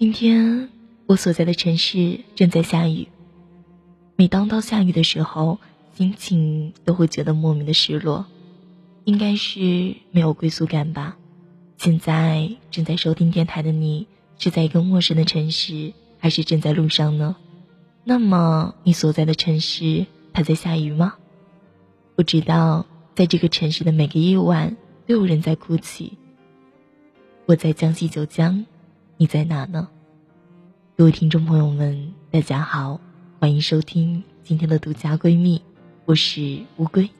今天我所在的城市正在下雨。每当到下雨的时候，心情都会觉得莫名的失落，应该是没有归宿感吧。现在正在收听电台的你，是在一个陌生的城市，还是正在路上呢？那么你所在的城市，它在下雨吗？不知道，在这个城市的每个夜晚，都有人在哭泣。我在江西九江。你在哪呢？各位听众朋友们，大家好，欢迎收听今天的独家闺蜜，我是乌龟。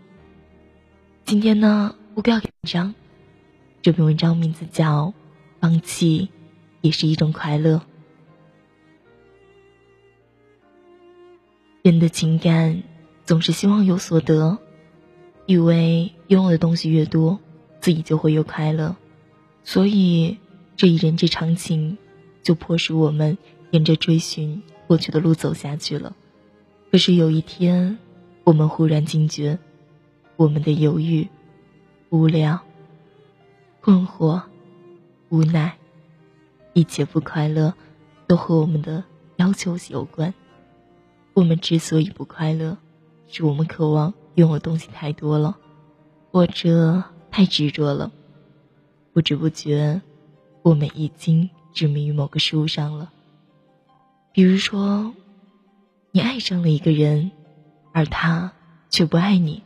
今天呢，乌龟要给文章，这篇文章名字叫《放弃也是一种快乐》。人的情感总是希望有所得，以为拥有的东西越多，自己就会越快乐，所以。这一人之常情，就迫使我们沿着追寻过去的路走下去了。可是有一天，我们忽然惊觉，我们的犹豫、无聊、困惑、无奈，一切不快乐，都和我们的要求有关。我们之所以不快乐，是我们渴望拥有东西太多了，或者太执着了，不知不觉。我们已经执迷于某个事物上了，比如说，你爱上了一个人，而他却不爱你，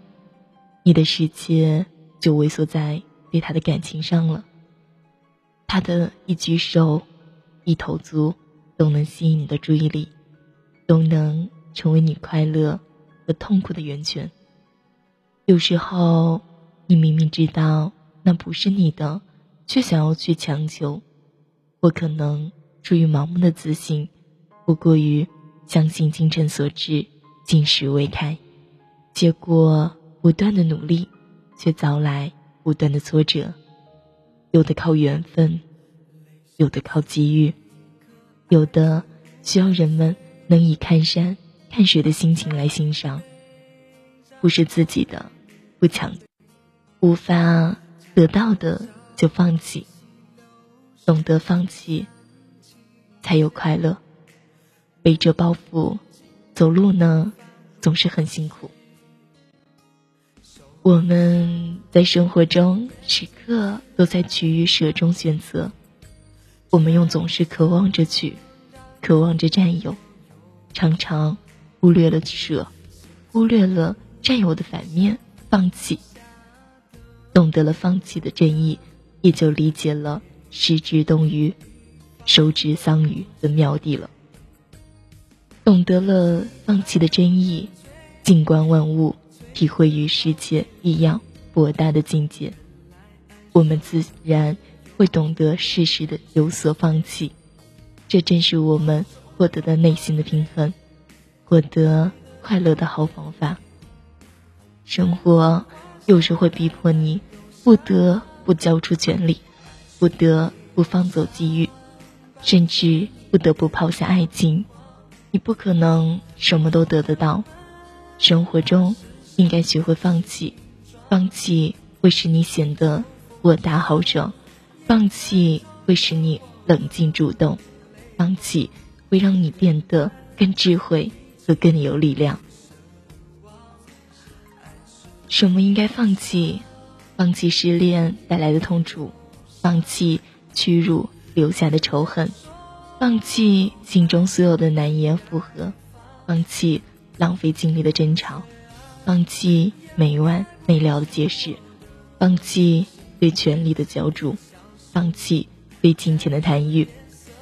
你的世界就萎缩在对他的感情上了。他的一举手、一投足都能吸引你的注意力，都能成为你快乐和痛苦的源泉。有时候，你明明知道那不是你的。却想要去强求，我可能出于盲目的自信，不过于相信精诚所至，金石为开。结果不断的努力，却遭来不断的挫折。有的靠缘分，有的靠机遇，有的需要人们能以看山看水的心情来欣赏。不是自己的，不强，无法得到的。就放弃，懂得放弃，才有快乐。背着包袱走路呢，总是很辛苦。我们在生活中时刻都在取与舍中选择，我们用总是渴望着取，渴望着占有，常常忽略了舍，忽略了占有的反面放弃。懂得了放弃的真意。也就理解了“失之东隅，收之桑榆”的妙谛了。懂得了放弃的真意，静观万物，体会与世界一样博大的境界，我们自然会懂得适时的有所放弃。这正是我们获得的内心的平衡，获得快乐的好方法。生活有时会逼迫你不得。不交出权力，不得不放走机遇，甚至不得不抛下爱情。你不可能什么都得得到。生活中应该学会放弃，放弃会使你显得豁达豪爽，放弃会使你冷静主动，放弃会让你变得更智慧和更有力量。什么应该放弃？放弃失恋带来的痛楚，放弃屈辱留下的仇恨，放弃心中所有的难言复合，放弃浪费精力的争吵，放弃没完没了的解释，放弃对权力的角逐，放弃对金钱的贪欲，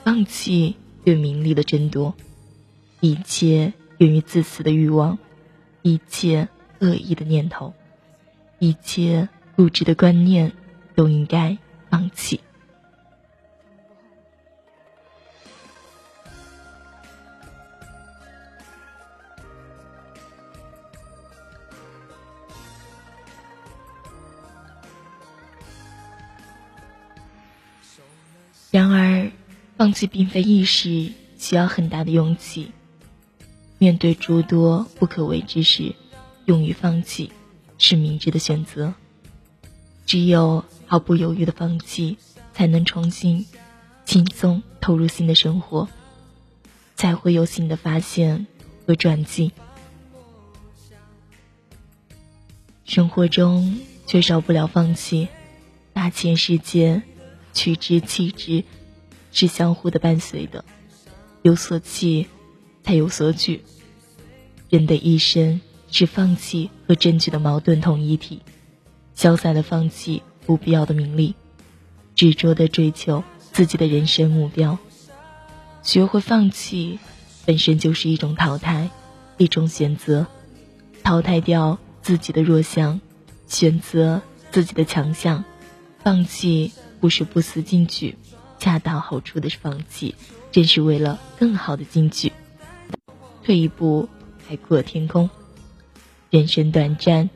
放弃对名利的争夺，一切源于自私的欲望，一切恶意的念头，一切。固执的观念都应该放弃。然而，放弃并非易事，需要很大的勇气。面对诸多不可为之事，勇于放弃是明智的选择。只有毫不犹豫的放弃，才能重新轻松投入新的生活，才会有新的发现和转机。生活中缺少不了放弃，大千世界，取之弃之，是相互的伴随的。有所弃，才有所取。人的一生是放弃和争取的矛盾统一体，潇洒的放弃不必要的名利，执着的追求自己的人生目标。学会放弃，本身就是一种淘汰，一种选择，淘汰掉。自己的弱项，选择自己的强项，放弃不是不思进取，恰到好处的放弃，正是为了更好的进取。退一步，海阔天空。人生短暂，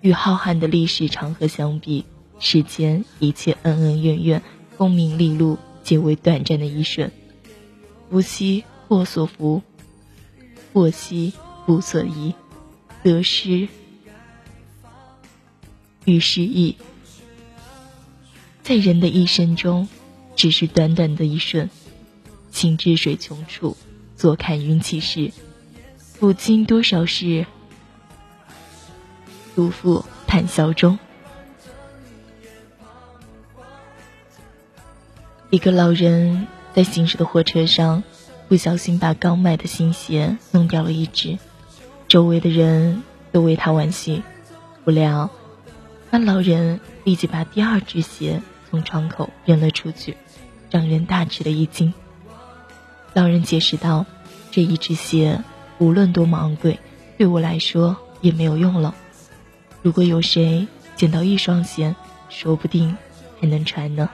与浩瀚的历史长河相比，世间一切恩恩怨怨、功名利禄，皆为短暂的一瞬。福兮祸所伏，祸兮福所依，得失。与失意，在人的一生中，只是短短的一瞬。情至水穷处，坐看云起时。古今多少事，祖父谈笑中。一个老人在行驶的火车上，不小心把刚买的新鞋弄掉了一只，周围的人都为他惋惜。不料。那老人立即把第二只鞋从窗口扔了出去，让人大吃了一惊。老人解释道：“这一只鞋无论多么昂贵，对我来说也没有用了。如果有谁捡到一双鞋，说不定还能穿呢。”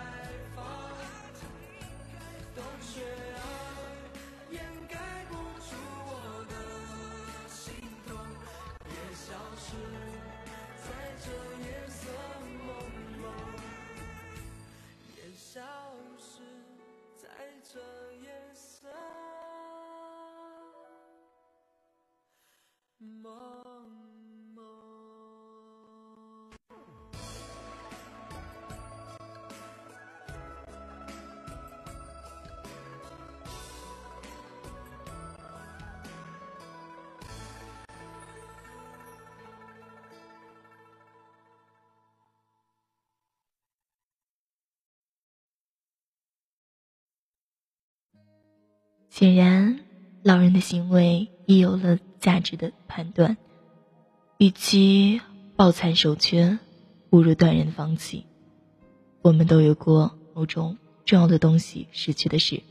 显然，老人的行为已有了价值的判断。与其抱残守缺，不如断然放弃。我们都有过某种重要的东西失去的事，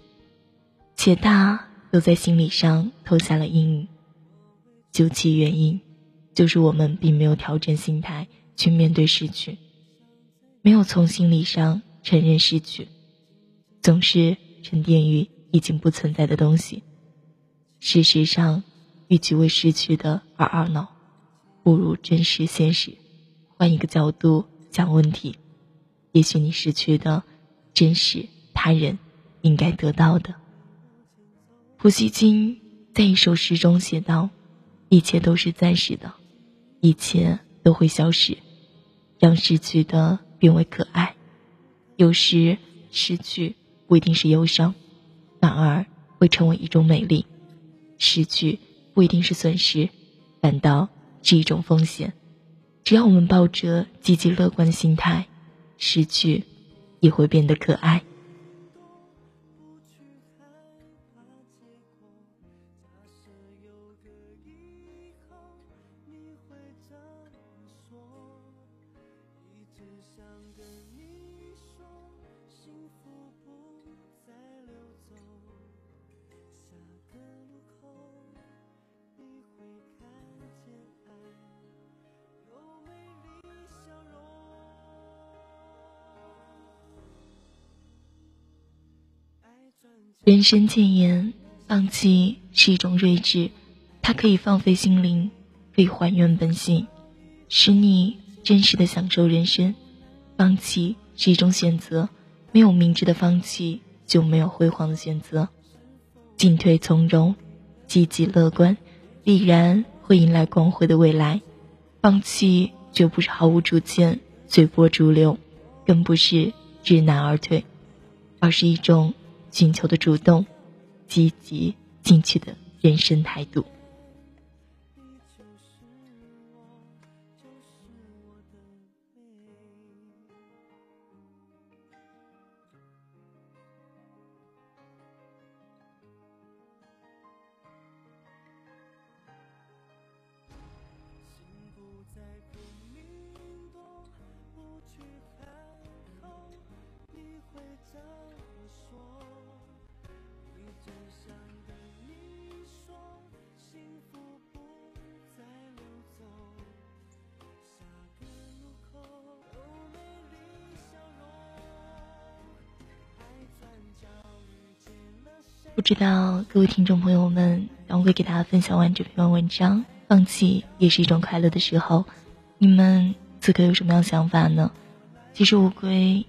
且大都在心理上投下了阴影。究其原因，就是我们并没有调整心态去面对失去，没有从心理上承认失去，总是沉淀于。已经不存在的东西。事实上，与其为失去的而懊恼，不如珍视现实，换一个角度讲问题。也许你失去的，正是他人应该得到的。普希金在一首诗中写道：“一切都是暂时的，一切都会消失，让失去的变为可爱。有时失去不一定是忧伤。”反而会成为一种美丽，失去不一定是损失，反倒是一种风险。只要我们抱着积极乐观的心态，失去也会变得可爱。人生谏言：放弃是一种睿智，它可以放飞心灵，可以还原本性，使你真实的享受人生。放弃是一种选择，没有明智的放弃，就没有辉煌的选择。进退从容，积极乐观，必然会迎来光辉的未来。放弃绝不是毫无主见、随波逐流，更不是知难而退，而是一种。寻求的主动、积极进取的人生态度。不知道各位听众朋友们，当我会给大家分享完这篇文章，放弃也是一种快乐的时候，你们此刻有什么样想法呢？其实乌龟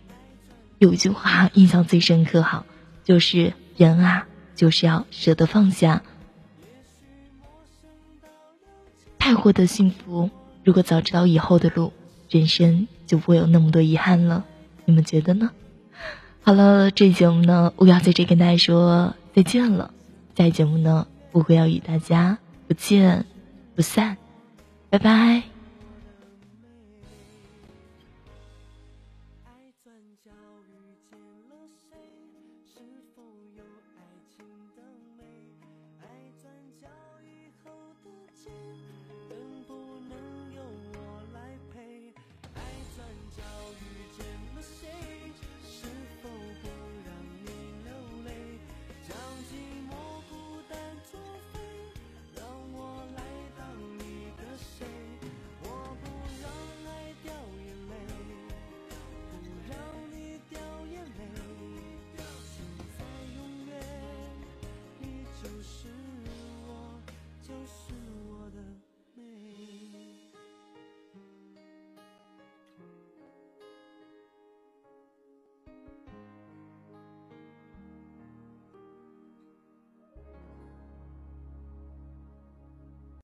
有一句话印象最深刻，哈，就是人啊，就是要舍得放下。太获得幸福，如果早知道以后的路，人生就不会有那么多遗憾了。你们觉得呢？好了，这节目呢，我要在这跟大家说。再见了，下期节目呢，我会要与大家不见不散，拜拜。